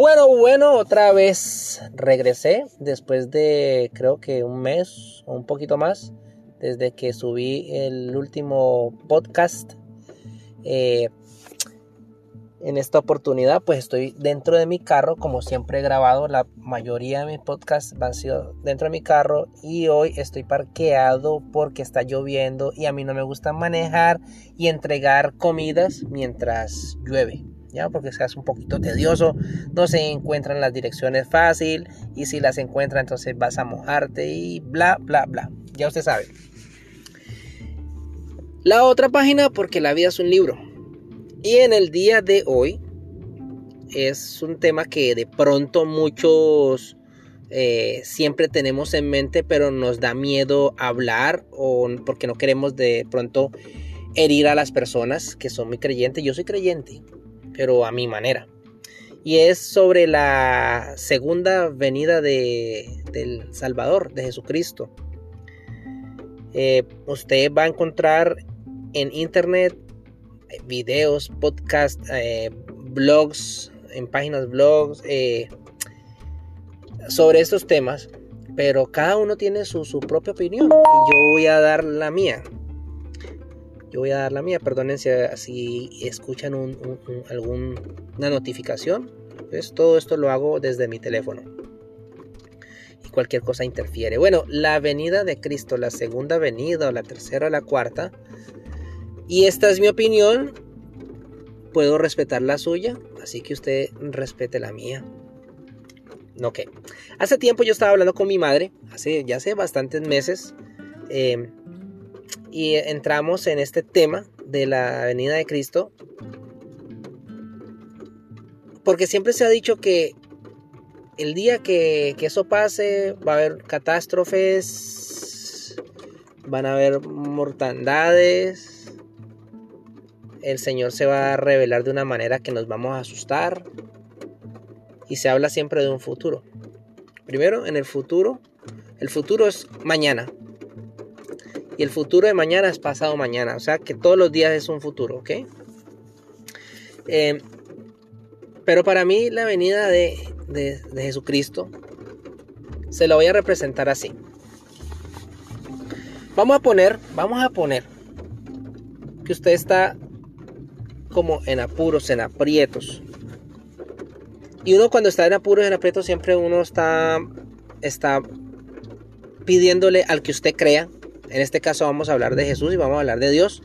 Bueno, bueno, otra vez regresé después de creo que un mes o un poquito más desde que subí el último podcast. Eh, en esta oportunidad pues estoy dentro de mi carro como siempre he grabado la mayoría de mis podcasts han sido dentro de mi carro y hoy estoy parqueado porque está lloviendo y a mí no me gusta manejar y entregar comidas mientras llueve ya porque se hace un poquito tedioso no se encuentran las direcciones fácil y si las encuentras entonces vas a mojarte y bla bla bla. Ya usted sabe. La otra página porque la vida es un libro. Y en el día de hoy es un tema que de pronto muchos eh, siempre tenemos en mente, pero nos da miedo hablar o porque no queremos de pronto herir a las personas que son muy creyentes. Yo soy creyente, pero a mi manera. Y es sobre la segunda venida de, del Salvador, de Jesucristo. Eh, usted va a encontrar en internet videos, podcasts, eh, blogs, en páginas blogs eh, sobre estos temas, pero cada uno tiene su, propia opinión y yo voy a dar la mía. Yo voy a dar la mía, perdonen si, escuchan alguna notificación. Pues todo esto lo hago desde mi teléfono. Y cualquier cosa interfiere. Bueno, la venida de Cristo, la segunda venida o la tercera o la cuarta, y esta es mi opinión. Puedo respetar la suya, así que usted respete la mía. Que. Hace tiempo yo estaba hablando con mi madre, hace ya hace bastantes meses, em, y entramos en este tema de la venida de Cristo, porque siempre se ha dicho que el día que, que eso pase va a haber catástrofes, van a haber mortandades, el Señor se va a revelar de una manera que nos vamos a asustar. Y se habla siempre de un futuro. Primero, en el futuro, el futuro es mañana. Y el futuro de mañana es pasado mañana. O sea que todos los días es un futuro, ¿ok? Eh, pero para mí la venida de, de Jesucristo se lo voy a representar así. Vamos a poner, vamos a poner que usted está como en apuros, en aprietos. Y uno cuando está en apuros, en aprietos, siempre uno está, está pidiéndole al que usted crea. En este caso vamos a hablar de Jesús y vamos a hablar de Dios.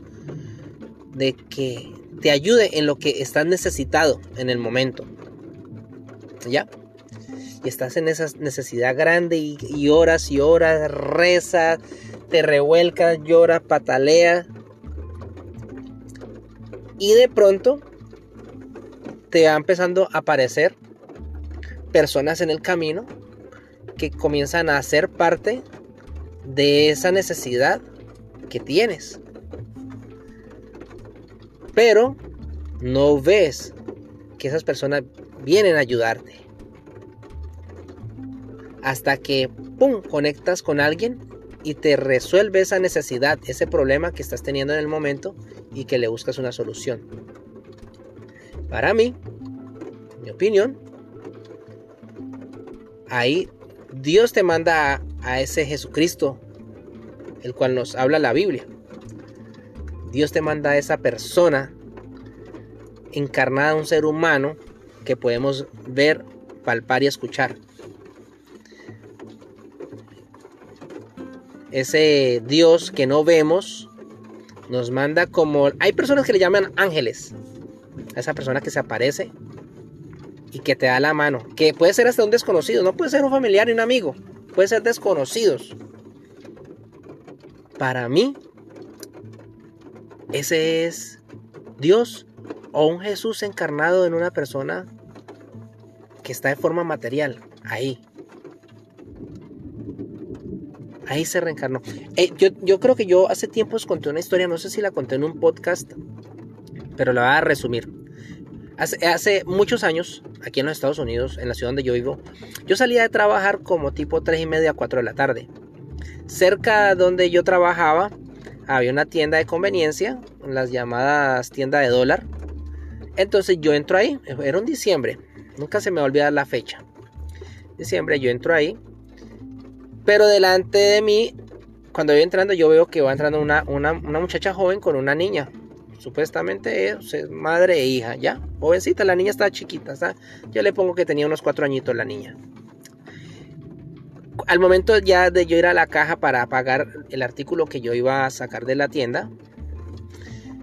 De que te ayude en lo que estás necesitado en el momento. ¿Ya? Y estás en esa necesidad grande y, horas y horas, rezas, te revuelcas, lloras, pataleas y de pronto te va empezando a aparecer personas en el camino que comienzan a ser parte de esa necesidad que tienes. Pero no ves que esas personas vienen a ayudarte. Hasta que, ¡pum!, conectas con alguien y te resuelve esa necesidad, ese problema que estás teniendo en el momento y que le buscas una solución. Para mí, mi opinión, ahí Dios te manda a, ese Jesucristo, el cual nos habla la Biblia. Dios te manda a esa persona encarnada un ser humano que podemos ver, palpar y escuchar. Ese Dios que no vemos, nos manda como... Hay personas que le llaman ángeles. A esa persona que se aparece y que te da la mano. Que puede ser hasta un desconocido. No puede ser un familiar y un amigo. Puede ser desconocidos. Para mí, ese es Dios o un Jesús encarnado en una persona que está de forma material. Ahí. Ahí se reencarnó. Eh, yo, creo que yo hace tiempo conté una historia, no sé si la conté en un podcast, pero la voy a resumir. Hace, muchos años, aquí en los Estados Unidos, en la ciudad donde yo vivo, yo salía de trabajar como tipo 3 y media a 4 de la tarde. Cerca donde yo trabajaba había una tienda de conveniencia, las llamadas tiendas de dólar. Entonces yo entro ahí, era un diciembre, Nunca se me va a olvidar la fecha. Diciembre, yo entro ahí. Pero delante de mí, cuando voy entrando, yo veo que va entrando una, una, muchacha joven con una niña. Supuestamente es madre e hija, ya. Jovencita, la niña está chiquita. Yo le pongo que tenía unos cuatro añitos la niña al momento ya de yo ir a la caja para pagar el artículo que yo iba a sacar de la tienda,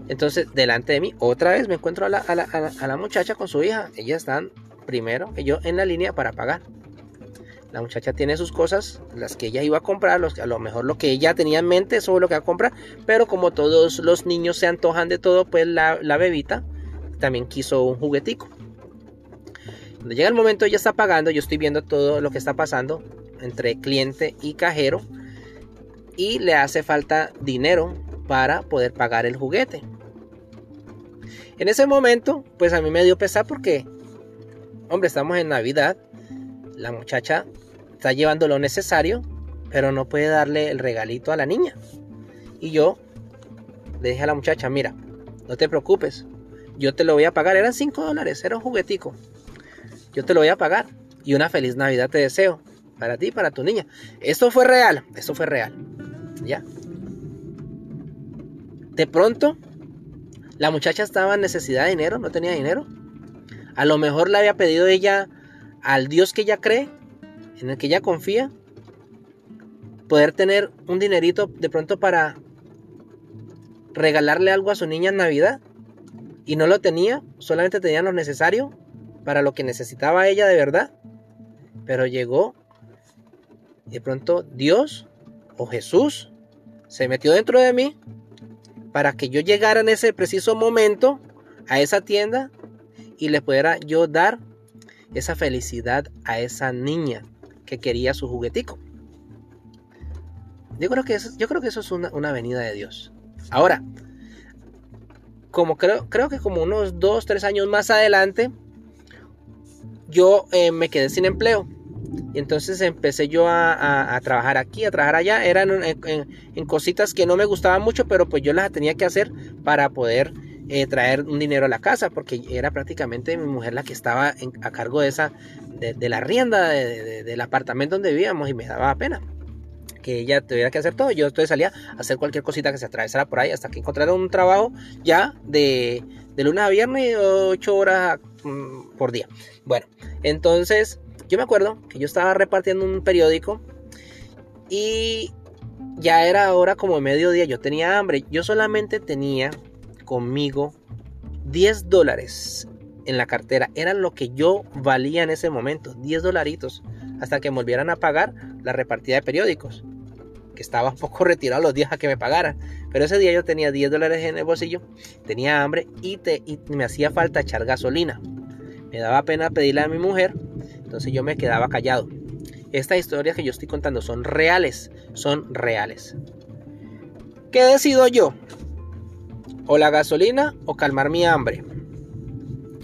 entonces delante de mí otra vez me encuentro a la, muchacha con su hija. Ellas están primero que yo en la línea para pagar. La muchacha tiene sus cosas, las que ella iba a comprar, a lo mejor lo que ella tenía en mente, eso es lo que va a comprar. Pero como todos los niños se antojan de todo, pues la, la bebita también quiso un juguetico. Cuando llega el momento, ella está pagando, yo estoy viendo todo lo que está pasando entre cliente y cajero y le hace falta dinero para poder pagar el juguete. En ese momento, pues a mí me dio pesar porque, hombre, estamos en Navidad, la muchacha está llevando lo necesario, pero no puede darle el regalito a la niña. Y yo le dije a la muchacha, mira, no te preocupes, yo te lo voy a pagar, eran 5 dólares, era un juguetico, yo te lo voy a pagar y una feliz Navidad te deseo para ti y para tu niña. Esto fue real, esto fue real. ¿Ya? De pronto, la muchacha estaba en necesidad de dinero, no tenía dinero. A lo mejor le había pedido ella al Dios que ella cree, en el que ella confía, poder tener un dinerito de pronto para regalarle algo a su niña en Navidad. Y no lo tenía, solamente tenía lo necesario para lo que necesitaba ella de verdad. Pero llegó de pronto Dios o Jesús se metió dentro de mí para que yo llegara en ese preciso momento a esa tienda y le pudiera yo dar esa felicidad a esa niña que quería su juguetico. Yo creo que eso, yo creo que eso es una, una venida de Dios. Ahora, como creo, creo que como unos dos, tres años más adelante, yo eh, me quedé sin empleo. Y entonces empecé yo a, trabajar aquí, a trabajar allá. Eran en, cositas que no me gustaban mucho, pero pues yo las tenía que hacer para poder eh, traer un dinero a la casa, porque era prácticamente mi mujer la que estaba a cargo de esa, de, la rienda del apartamento donde vivíamos y me daba pena que ella tuviera que hacer todo. Yo entonces salía a hacer cualquier cosita que se atravesara por ahí hasta que encontrara un trabajo ya de, de lunes a viernes, 8 horas mm, por día. Bueno, entonces yo me acuerdo que yo estaba repartiendo un periódico y ya era hora como mediodía, yo tenía hambre, yo solamente tenía conmigo 10 dólares en la cartera, eran lo que yo valía en ese momento, 10 dolaritos, hasta que me volvieran a pagar la repartida de periódicos, que estaba un poco retirado los días a que me pagaran, pero ese día yo tenía 10 dólares en el bolsillo, tenía hambre y, y me hacía falta echar gasolina. Me daba pena pedirle a mi mujer entonces yo me quedaba callado. Estas historias que yo estoy contando son reales, son reales. ¿Qué decido yo? O la gasolina o calmar mi hambre.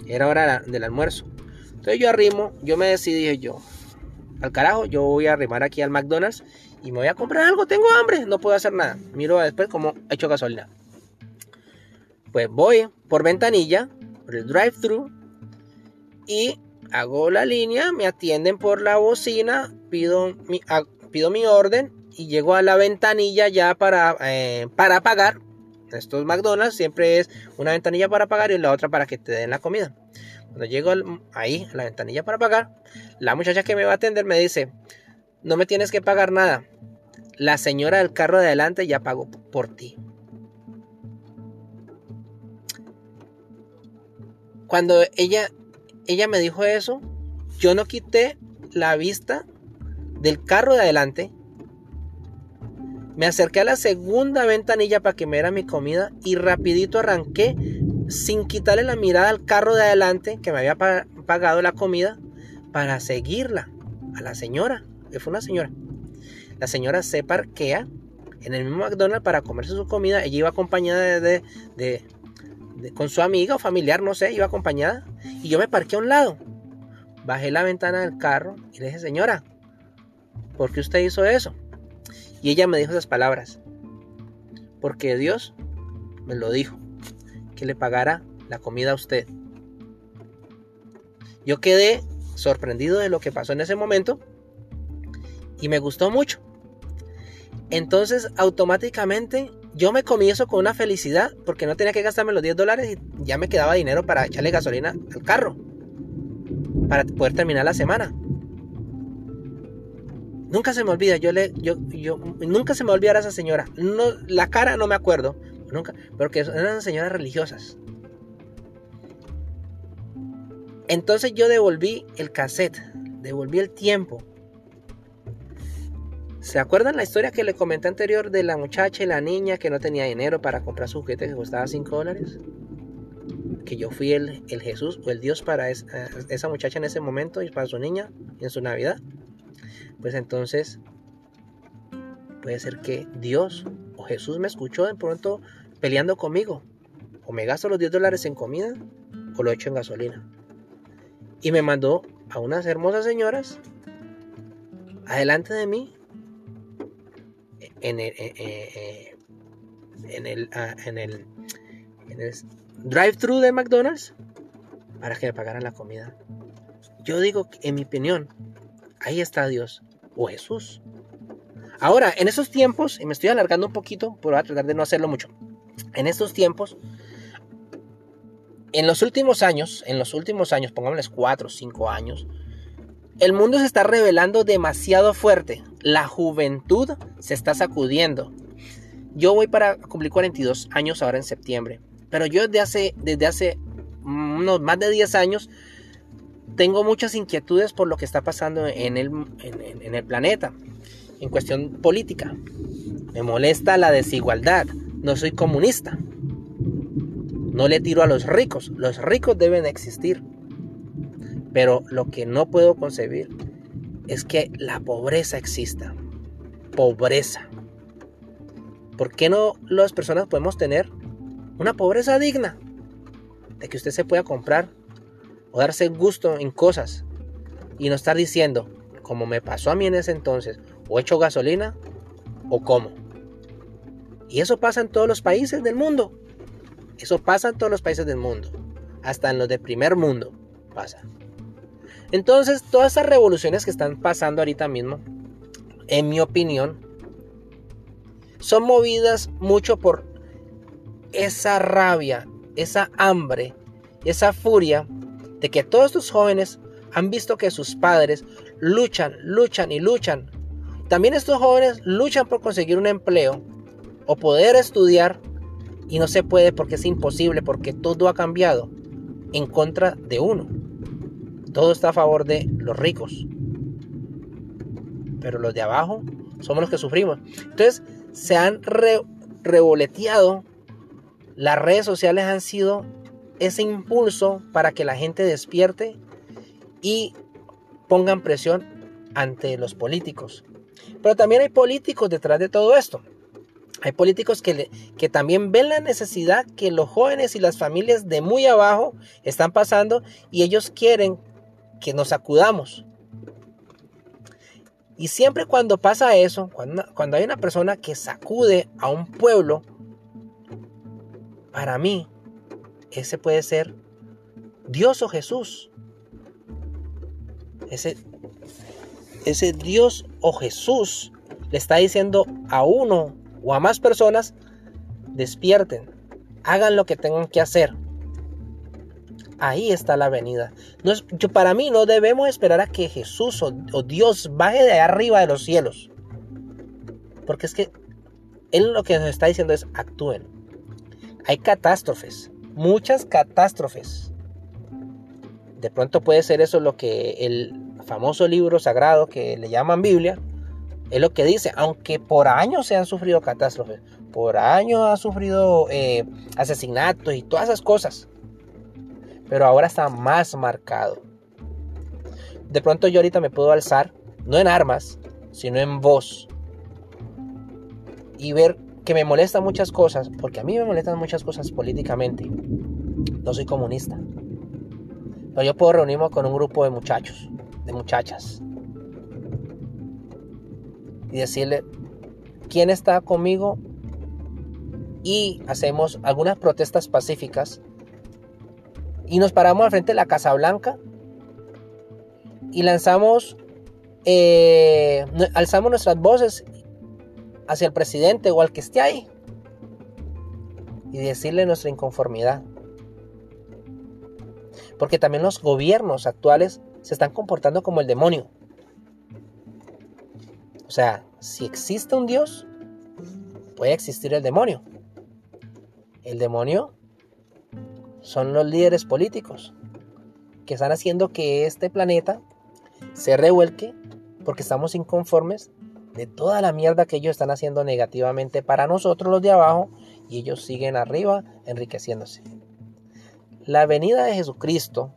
Era hora del almuerzo. Entonces yo arrimo, yo me decidí yo, al carajo, yo voy a arrimar aquí al McDonald's y me voy a comprar algo, tengo hambre, no puedo hacer nada. Miro después cómo he hecho gasolina. Pues voy por ventanilla, por el drive-thru y hago la línea, me atienden por la bocina, pido mi, pido mi orden y llego a la ventanilla ya para, eh, para pagar. Estos McDonald's siempre es una ventanilla para pagar y la otra para que te den la comida. Cuando llego ahí, a la ventanilla para pagar, la muchacha que me va a atender me dice, no me tienes que pagar nada. La señora del carro de adelante ya pagó por ti. Cuando ella ella me dijo eso, yo no quité la vista del carro de adelante. Me acerqué a la segunda ventanilla para que me diera mi comida y rapidito arranqué sin quitarle la mirada al carro de adelante que me había pagado la comida para seguirla a la señora, que fue una señora. La señora se parquea en el mismo McDonald's para comerse su comida. Ella iba acompañada de con su amiga o familiar, no sé, iba acompañada. Y yo me parqué a un lado. Bajé la ventana del carro y le dije, señora, ¿por qué usted hizo eso? Y ella me dijo esas palabras. Porque Dios me lo dijo, que le pagara la comida a usted. Yo quedé sorprendido de lo que pasó en ese momento y me gustó mucho. Entonces automáticamente yo me comí eso con una felicidad porque no tenía que gastarme los 10 dólares y ya me quedaba dinero para echarle gasolina al carro. Para poder terminar la semana. Nunca se me olvida, yo le, yo, yo, nunca se me olvidará esa señora. No, la cara no me acuerdo, nunca, porque eran señoras religiosas. Entonces yo devolví el cassette, devolví el tiempo. ¿Se acuerdan la historia que le comenté anterior de la muchacha y la niña que no tenía dinero para comprar su juguete que costaba 5 dólares? Que yo fui el, el, Jesús o el Dios para esa muchacha en ese momento y para su niña en su Navidad. Pues entonces puede ser que Dios o Jesús me escuchó de pronto peleando conmigo. O me gasto los 10 dólares en comida o lo echo en gasolina y me mandó a unas hermosas señoras adelante de mí en el, eh, eh, eh, en el, ah, en el, en el drive-thru de McDonald's para que me pagaran la comida. Yo digo, en mi opinión, ahí está Dios o Jesús. Ahora, en esos tiempos, y me estoy alargando un poquito, pero voy a tratar de no hacerlo mucho. En estos tiempos, en los últimos años, en los últimos años, pongámosles 4 o 5 años, el mundo se está revelando demasiado fuerte. La juventud se está sacudiendo. Yo voy para cumplir 42 años ahora en septiembre. Pero yo desde hace, desde hace unos más de 10 años tengo muchas inquietudes por lo que está pasando en el, planeta. En cuestión política. Me molesta la desigualdad. No soy comunista. No le tiro a los ricos. Los ricos deben existir. Pero lo que no puedo concebir es que la pobreza exista. Pobreza. ¿Por qué no las personas podemos tener una pobreza digna? De que usted se pueda comprar o darse gusto en cosas y no estar diciendo, como me pasó a mí en ese entonces, o echo gasolina o como. Y eso pasa en todos los países del mundo. Eso pasa en todos los países del mundo. Hasta en los de primer mundo pasa. Entonces, todas esas revoluciones que están pasando ahorita mismo, en mi opinión, son movidas mucho por esa rabia, esa hambre, esa furia de que todos estos jóvenes han visto que sus padres luchan, luchan y luchan. También estos jóvenes luchan por conseguir un empleo o poder estudiar y no se puede porque es imposible, porque todo ha cambiado en contra de uno. Todo está a favor de los ricos. Pero los de abajo somos los que sufrimos. Entonces se han revoleteado. Las redes sociales han sido ese impulso para que la gente despierte y pongan presión ante los políticos. Pero también hay políticos detrás de todo esto. Hay políticos que, que también ven la necesidad que los jóvenes y las familias de muy abajo están pasando y ellos quieren que nos acudamos. Y siempre cuando pasa eso, cuando, cuando hay una persona que sacude a un pueblo, para mí, ese puede ser Dios o Jesús. Ese, ese Dios o Jesús le está diciendo a uno o a más personas, despierten, hagan lo que tengan que hacer. Ahí está la venida. Yo, para mí no debemos esperar a que Jesús o, Dios baje de arriba de los cielos. Porque es que Él lo que nos está diciendo es actúen. Hay catástrofes, muchas catástrofes. De pronto puede ser eso lo que el famoso libro sagrado que le llaman Biblia es lo que dice, aunque por años se han sufrido catástrofes, por años ha sufrido eh, asesinatos y todas esas cosas, pero ahora está más marcado. De pronto yo ahorita me puedo alzar, no en armas, sino en voz, y ver que me molestan muchas cosas, porque a mí me molestan muchas cosas políticamente. No soy comunista. Pero yo puedo reunirme con un grupo de muchachos, de muchachas, y decirle quién está conmigo y hacemos algunas protestas pacíficas y nos paramos al frente de la Casa Blanca y lanzamos, eh, alzamos nuestras voces hacia el presidente o al que esté ahí y decirle nuestra inconformidad. Porque también los gobiernos actuales se están comportando como el demonio. O sea, si existe un Dios, puede existir el demonio. El demonio son los líderes políticos que están haciendo que este planeta se revuelque porque estamos inconformes de toda la mierda que ellos están haciendo negativamente para nosotros los de abajo y ellos siguen arriba enriqueciéndose. La venida de Jesucristo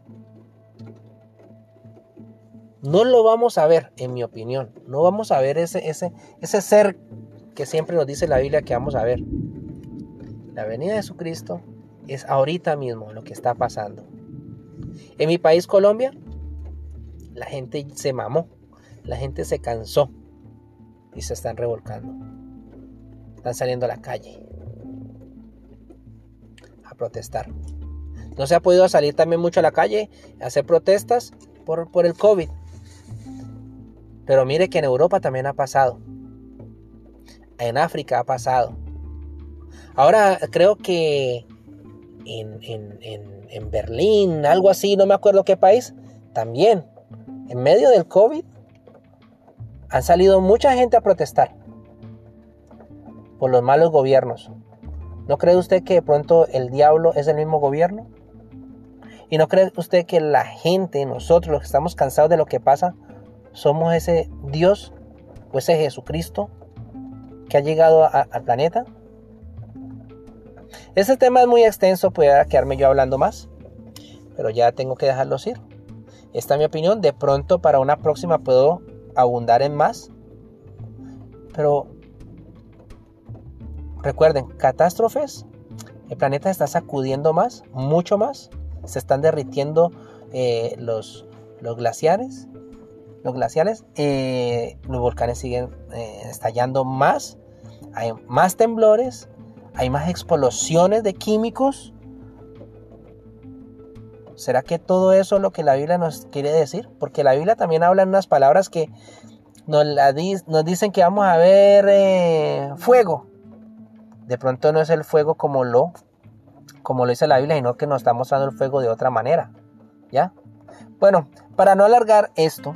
no lo vamos a ver, en mi opinión. No vamos a ver ese, ese, ese ser que siempre nos dice la Biblia que vamos a ver. La venida de Jesucristo es ahorita mismo lo que está pasando. En mi país, Colombia, la gente se mamó, la gente se cansó y se están revolcando. Están saliendo a la calle a protestar. No se ha podido salir también mucho a la calle a hacer protestas por, por el COVID. Pero mire que en Europa también ha pasado. En África ha pasado. Ahora creo que en, en, Berlín, algo así, no me acuerdo qué país, también, en medio del COVID, han salido mucha gente a protestar por los malos gobiernos. ¿No cree usted que de pronto el diablo es el mismo gobierno? ¿Y no cree usted que la gente, nosotros los que estamos cansados de lo que pasa, somos ese Dios o ese Jesucristo que ha llegado al planeta. Este tema es muy extenso, puede quedarme yo hablando más, pero ya tengo que dejarlos ir. Esta es mi opinión, de pronto para una próxima puedo abundar en más, pero recuerden, catástrofes, el planeta está sacudiendo más, mucho más, se están derritiendo eh, los, los glaciares, los glaciares, eh, los volcanes siguen eh, estallando más, hay más temblores, hay más explosiones de químicos. ¿Será que todo eso es lo que la Biblia nos quiere decir? Porque la Biblia también habla en unas palabras que nos, nos dicen que vamos a ver eh, fuego. De pronto no es el fuego como lo, como lo dice la Biblia, sino que nos está mostrando el fuego de otra manera. ¿Ya? Bueno, para no alargar esto,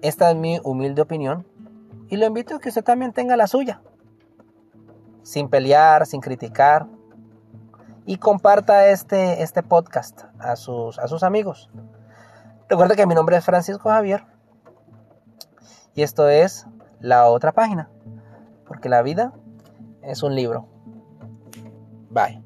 esta es mi humilde opinión y lo invito a que usted también tenga la suya. Sin pelear, sin criticar. Y comparta este, este podcast a sus, a sus amigos. Recuerda que mi nombre es Francisco Javier. Y esto es la otra página. Porque la vida es un libro. Bye.